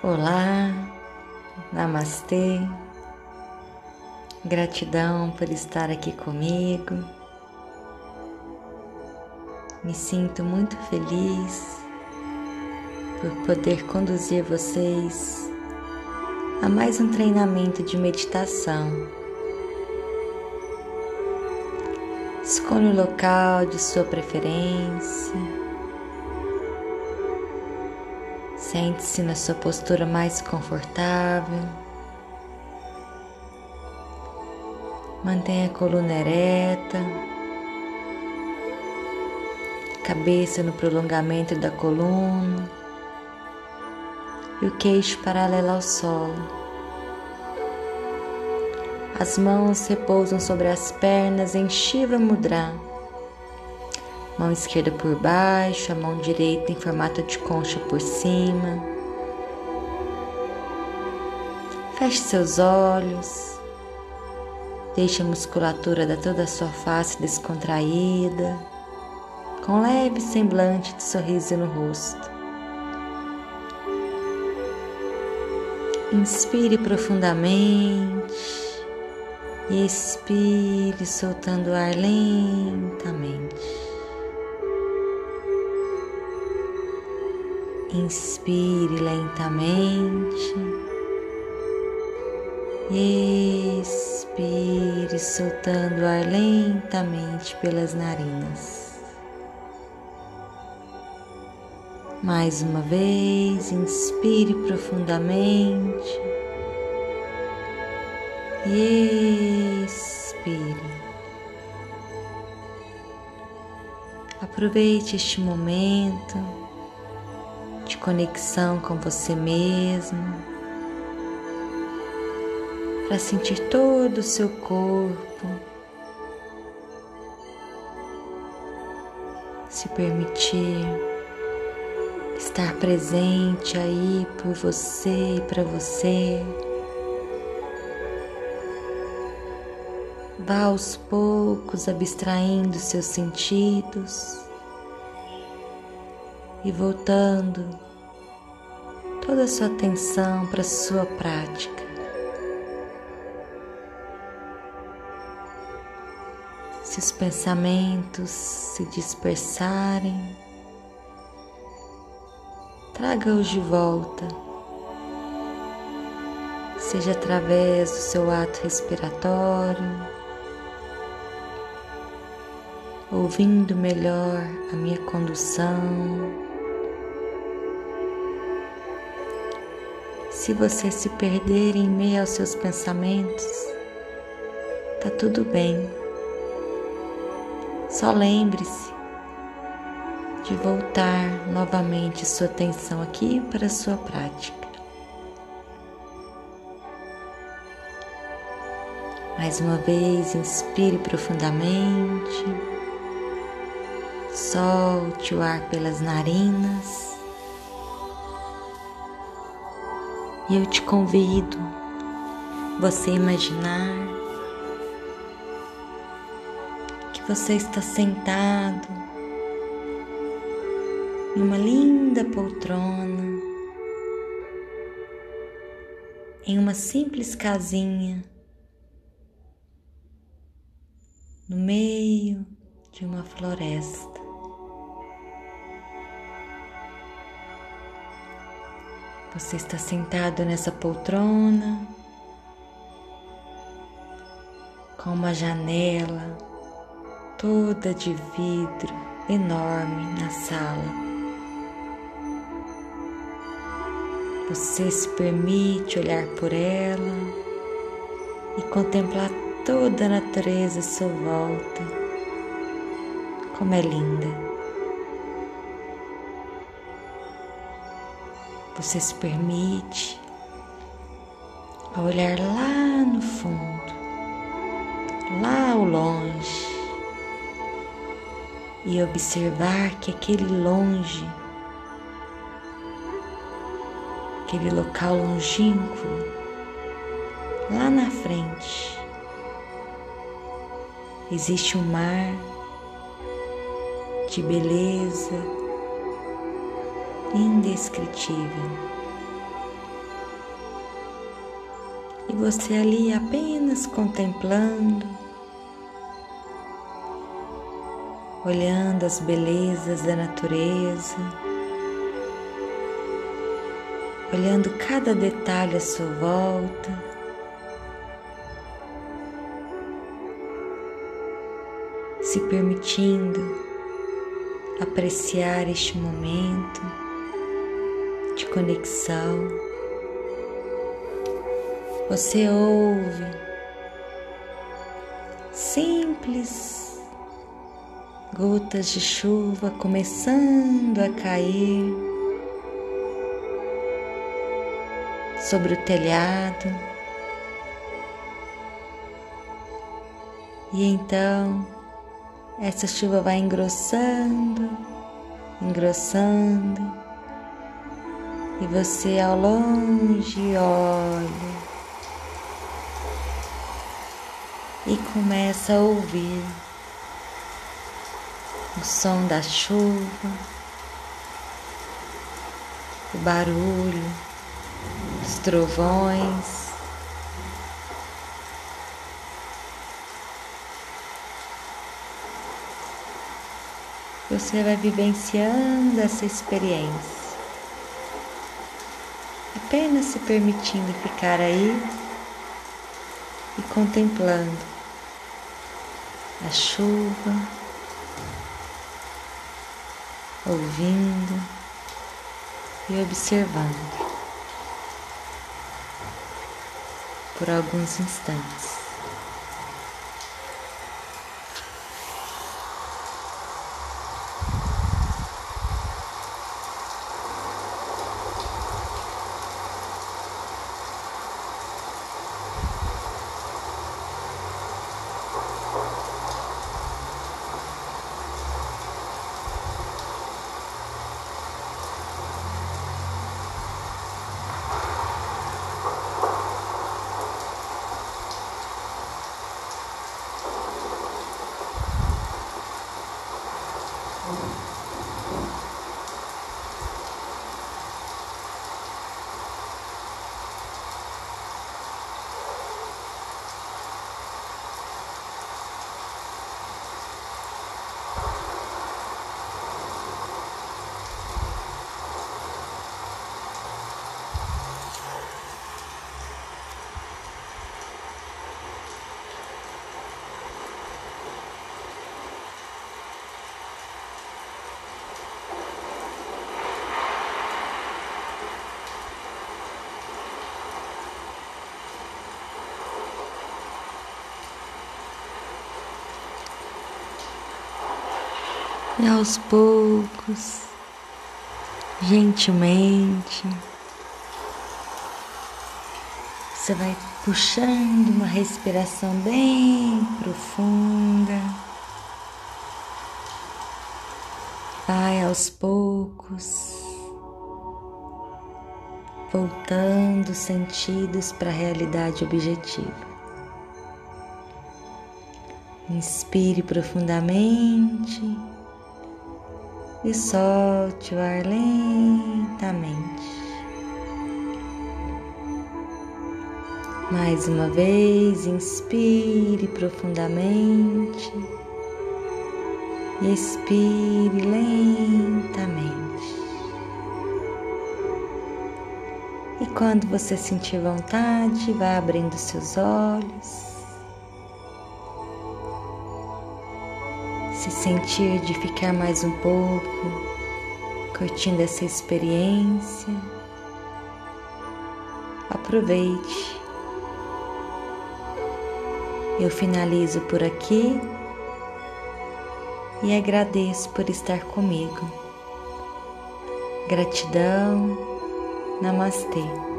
Olá, Namastê, gratidão por estar aqui comigo. Me sinto muito feliz por poder conduzir vocês a mais um treinamento de meditação. Escolha o local de sua preferência. Sente-se na sua postura mais confortável. Mantenha a coluna ereta, cabeça no prolongamento da coluna e o queixo paralelo ao solo. As mãos repousam sobre as pernas em Shiva Mudra mão esquerda por baixo, a mão direita em formato de concha por cima. Feche seus olhos, deixe a musculatura da toda a sua face descontraída, com leve semblante de sorriso no rosto. Inspire profundamente e expire soltando o ar lentamente. Inspire lentamente. Expire, soltando o ar lentamente pelas narinas. Mais uma vez, inspire profundamente expire. Aproveite este momento de conexão com você mesmo, para sentir todo o seu corpo, se permitir estar presente aí por você e para você. Vá aos poucos abstraindo seus sentidos e voltando toda a sua atenção para a sua prática. Se os pensamentos se dispersarem, traga-os de volta, seja através do seu ato respiratório, ouvindo melhor a minha condução. Se você se perder em meio aos seus pensamentos, tá tudo bem. Só lembre-se de voltar novamente sua atenção aqui para a sua prática. Mais uma vez, inspire profundamente, solte o ar pelas narinas. Eu te convido você imaginar que você está sentado em uma linda poltrona em uma simples casinha no meio de uma floresta. Você está sentado nessa poltrona com uma janela toda de vidro enorme na sala. Você se permite olhar por ela e contemplar toda a natureza à sua volta. Como é linda! Você se permite a olhar lá no fundo, lá ao longe, e observar que aquele longe, aquele local longínquo, lá na frente, existe um mar de beleza indescritível. você ali apenas contemplando, olhando as belezas da natureza, olhando cada detalhe à sua volta. Se permitindo apreciar este momento conexão. Você ouve simples gotas de chuva começando a cair sobre o telhado. E então essa chuva vai engrossando, engrossando, e você ao longe olha e começa a ouvir o som da chuva, o barulho, os trovões. Você vai vivenciando essa experiência, apenas se permitindo ficar aí e contemplando a chuva, ouvindo e observando por alguns instantes. E aos poucos, gentilmente, você vai puxando uma respiração bem profunda. Vai aos poucos, voltando sentidos para a realidade objetiva. Inspire profundamente e solte o ar lentamente. Mais uma vez, inspire profundamente e expire lentamente. E quando você sentir vontade, vá abrindo seus olhos. Sentir de ficar mais um pouco curtindo essa experiência. Aproveite. Eu finalizo por aqui e agradeço por estar comigo. Gratidão. Namastê.